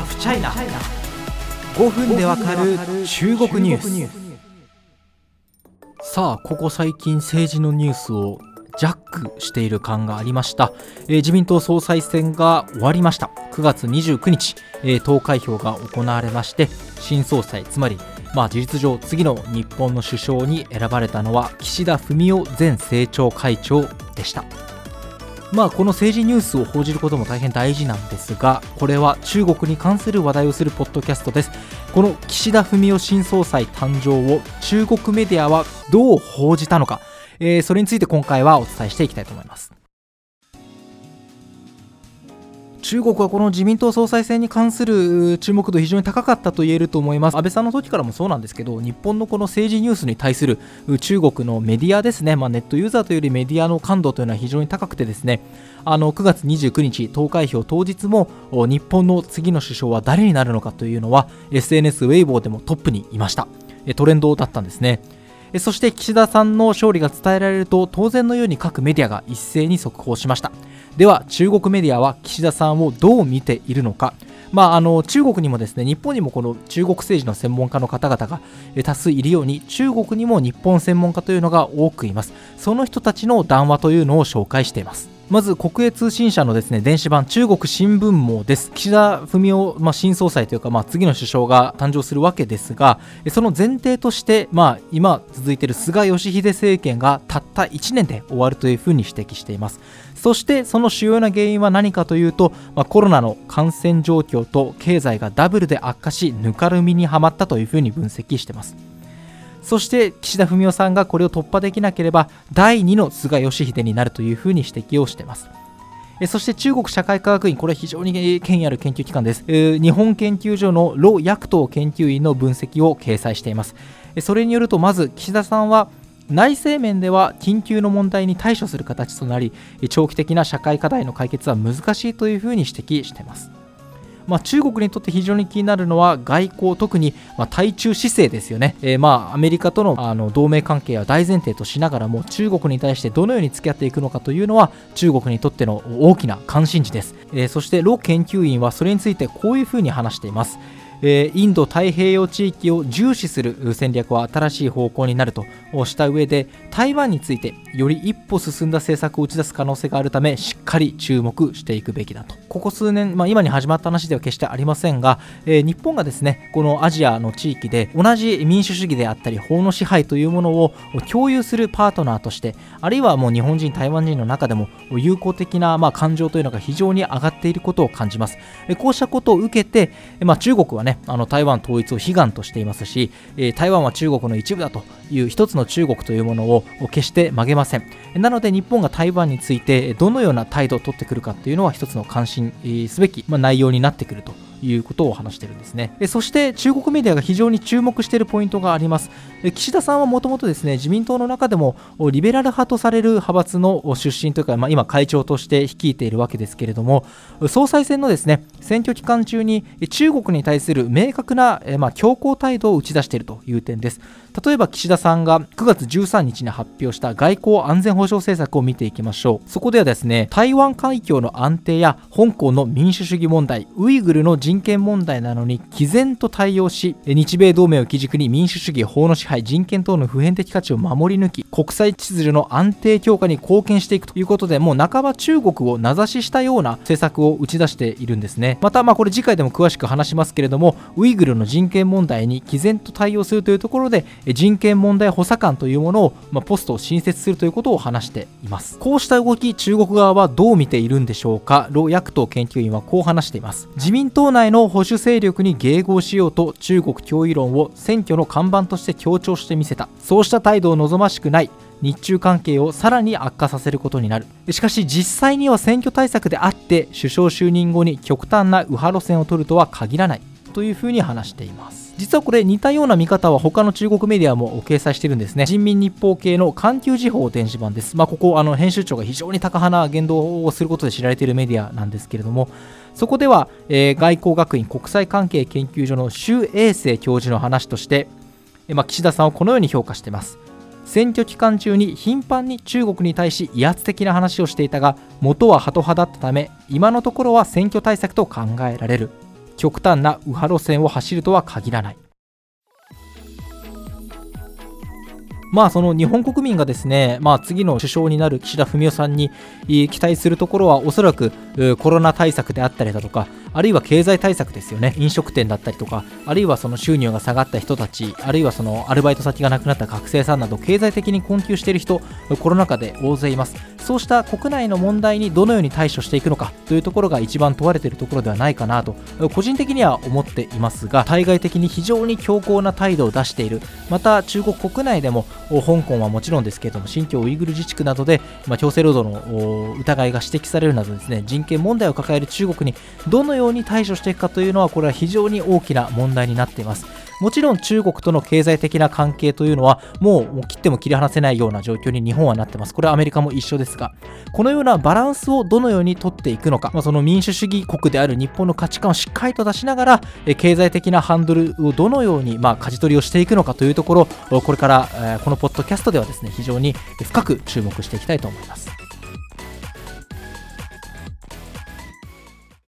ハフチャイナ5分でわかる中国ニュース。さあここ最近政治のニュースをジャックしている感がありました、えー、自民党総裁選が終わりました。9月29日、えー、投開票が行われまして新総裁つまりまあ事実上次の日本の首相に選ばれたのは岸田文雄前政調会長でした。まあこの政治ニュースを報じることも大変大事なんですがこれは中国に関する話題をするポッドキャストです。この岸田文雄新総裁誕生を中国メディアはどう報じたのか、えー、それについて今回はお伝えしていきたいと思います。中国はこの自民党総裁選に関する注目度非常に高かったと言えると思います。安倍さんの時からもそうなんですけど日本のこの政治ニュースに対する中国のメディアですね、まあ、ネットユーザーというよりメディアの感度というのは非常に高くてですね。あの9月29日投開票当日も日本の次の首相は誰になるのかというのは SNS ウェイボーでもトップにいました。トレンドだったんですね。そして岸田さんの勝利が伝えられると当然のように各メディアが一斉に速報しました。では中国メディアは岸田さんをどう見ているのか。まあ、あの中国にもですね日本にもこの中国政治の専門家の方々が多数いるように中国にも日本専門家というのが多くいます。その人たちの談話というのを紹介しています。まず国営通信社のですね電子版中国新聞網です。岸田文雄、まあ、新総裁というか、まあ、次の首相が誕生するわけですがその前提として、まあ、今続いている菅義偉政権がたった1年で終わるというふうに指摘しています。そしてその主要な原因は何かというと、まあ、コロナの感染状況と経済がダブルで悪化しぬかるみにはまったというふうに分析していますそして岸田文雄さんがこれを突破できなければ第2の菅義偉になるというふうに指摘をしていますそして中国社会科学院、これは非常に権威ある研究機関です。日本研究所の盧薬東研究員の分析を掲載しています。それによると、まず岸田さんは内政面では緊急の問題に対処する形となり、長期的な社会課題の解決は難しいというふうに指摘しています。まあ、中国にとって非常に気になるのは外交、特に対中姿勢ですよね、えー、まあアメリカとのあの同盟関係は大前提としながらも中国に対してどのように付き合っていくのかというのは中国にとっての大きな関心事です、えー、そしてロ研究員はそれについてこういうふうに話しています。えインド太平洋地域を重視する戦略は新しい方向になるとした上で台湾についてより一歩進んだ政策を打ち出す可能性があるためしっかり注目していくべきだと。ここ数年、まあ、今に始まった話では決してありませんが、えー、日本がですねこのアジアの地域で同じ民主主義であったり法の支配というものを共有するパートナーとしてあるいはもう日本人台湾人の中でも友好的なまあ感情というのが非常に上がっていることを感じます。えこうしたことを受けて、まあ、中国はねあの台湾統一を悲願としていますし、え台湾は中国の一部だという一つの中国というものを決して曲げません。なので日本が台湾についてどのような態度を取ってくるかというのは一つの関心すべき、ま内容になってくるということを話してるんですね。そして中国メディアが非常に注目しているポイントがあります。岸田さんはもともとですね、自民党の中でもリベラル派とされる派閥の出身というか、まあ、今会長として率いているわけですけれども、総裁選のですね、選挙期間中に中国に対する明確な、まあ、強硬態度を打ち出しているという点です。例えば岸田さんが9月13日に発表した外交安全保障政策を見ていきましょう。そこではですね、台湾海峡の安定や香港の民主主義問題、ウイグルの人人権問題なのに毅然と対応し日米同盟を基軸に民主主義法の支配人権等の普遍的価値を守り抜き国際秩序の安定強化に貢献していくということでもう半ば中国を名指ししたような政策を打ち出しているんですね。またまあこれ次回でも詳しく話しますけれどもウイグルの人権問題に毅然と対応するというところで人権問題補佐官というものを、まあ、ポストを新設するということを話しています。こうした動き中国側はどう見ているんでしょうか？ロ薬党研究員はこう話しています。自民党内の保守勢力に迎合しようと中国脅威論を選挙の看板として強調してみせた。そうした態度を望ましくない。日中関係をさらに悪化させることになる。しかし実際には選挙対策であって首相就任後に極端な右派路線を取るとは限らない。というふうに話しています。実はこれ似たような見方は他の中国メディアも掲載してるんですね。人民日報系の環球時報電子版です。まあここあの編集長が非常に高派な言動をすることで知られているメディアなんですけれども。そこでは、えー、外交学院国際関係研究所の周永生教授の話として、え、まあ、岸田さんをこのように評価しています。選挙期間中に頻繁に中国に対し威圧的な話をしていたが元はハト派だったため今のところは選挙対策と考えられる。極端な右派路線を走るとは限らない。まあその日本国民がですね、まあ、次の首相になる岸田文雄さんに期待するところはおそらくコロナ対策であったりだとかあるいは経済対策ですよね。飲食店だったりとかあるいはその収入が下がった人たちあるいはそのアルバイト先がなくなった学生さんなど経済的に困窮している人コロナ禍で大勢います。そうした国内の問題にどのように対処していくのかというところが一番問われているところではないかなと個人的には思っていますが対外的に非常に強硬な態度を出しているまた中国国内でも香港はもちろんですけれども新疆ウイグル自治区などで、まあ、強制労働の疑いが指摘されるなどですね人権問題を抱える中国にどのように対処していくかというのはこれは非常に大きな問題になっています。もちろん中国との経済的な関係というのはもう切っても切り離せないような状況に日本はなってます。これはアメリカも一緒ですがこのようなバランスをどのようにとっていくのか、まあ、その民主主義国である日本の価値観をしっかりと出しながら経済的なハンドルをどのようにまあ舵取りをしていくのかというところこれからこのポッドキャストではですね非常に深く注目していきたいと思います。